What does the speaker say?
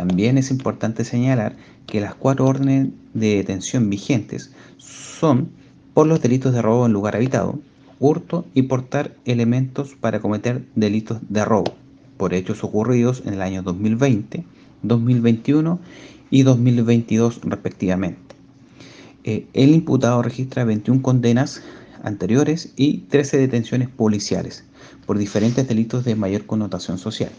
También es importante señalar que las cuatro órdenes de detención vigentes son por los delitos de robo en lugar habitado, hurto y portar elementos para cometer delitos de robo, por hechos ocurridos en el año 2020, 2021 y 2022 respectivamente. Eh, el imputado registra 21 condenas anteriores y 13 detenciones policiales por diferentes delitos de mayor connotación social.